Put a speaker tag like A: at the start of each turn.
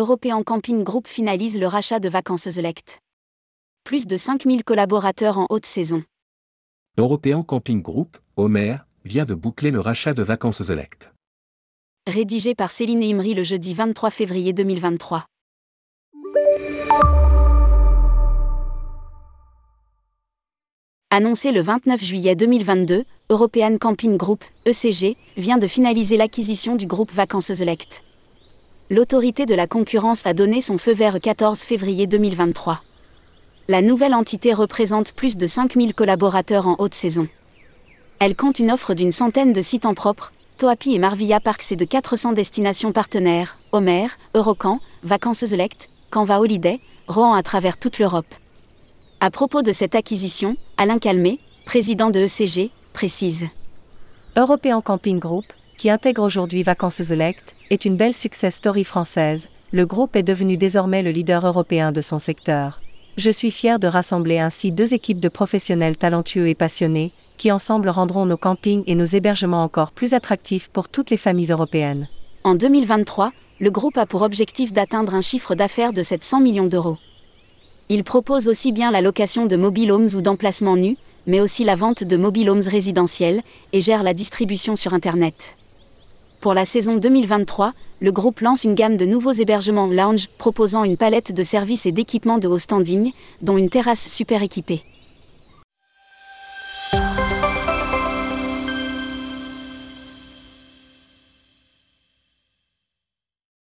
A: European Camping Group finalise le rachat de Vacances Select. Plus de 5000 collaborateurs en haute saison.
B: European Camping Group, Homer, vient de boucler le rachat de Vacances Select.
A: Rédigé par Céline Imri le jeudi 23 février 2023. Annoncé le 29 juillet 2022, European Camping Group, ECG, vient de finaliser l'acquisition du groupe Vacances Select. L'autorité de la concurrence a donné son feu vert 14 février 2023. La nouvelle entité représente plus de 5000 collaborateurs en haute saison. Elle compte une offre d'une centaine de sites en propre, Toapi et Marvilla Parks et de 400 destinations partenaires, Homer, Eurocamp, Vacances Select, Canva Holiday, Rohan à travers toute l'Europe. À propos de cette acquisition, Alain Calmé, président de ECG, précise.
C: European Camping Group, qui intègre aujourd'hui Vacances Select, est une belle success story française. Le groupe est devenu désormais le leader européen de son secteur. Je suis fier de rassembler ainsi deux équipes de professionnels talentueux et passionnés, qui ensemble rendront nos campings et nos hébergements encore plus attractifs pour toutes les familles européennes.
A: En 2023, le groupe a pour objectif d'atteindre un chiffre d'affaires de 700 millions d'euros. Il propose aussi bien la location de mobile homes ou d'emplacements nus, mais aussi la vente de mobile homes résidentiels, et gère la distribution sur Internet. Pour la saison 2023, le groupe lance une gamme de nouveaux hébergements lounge proposant une palette de services et d'équipements de haut standing, dont une terrasse super équipée.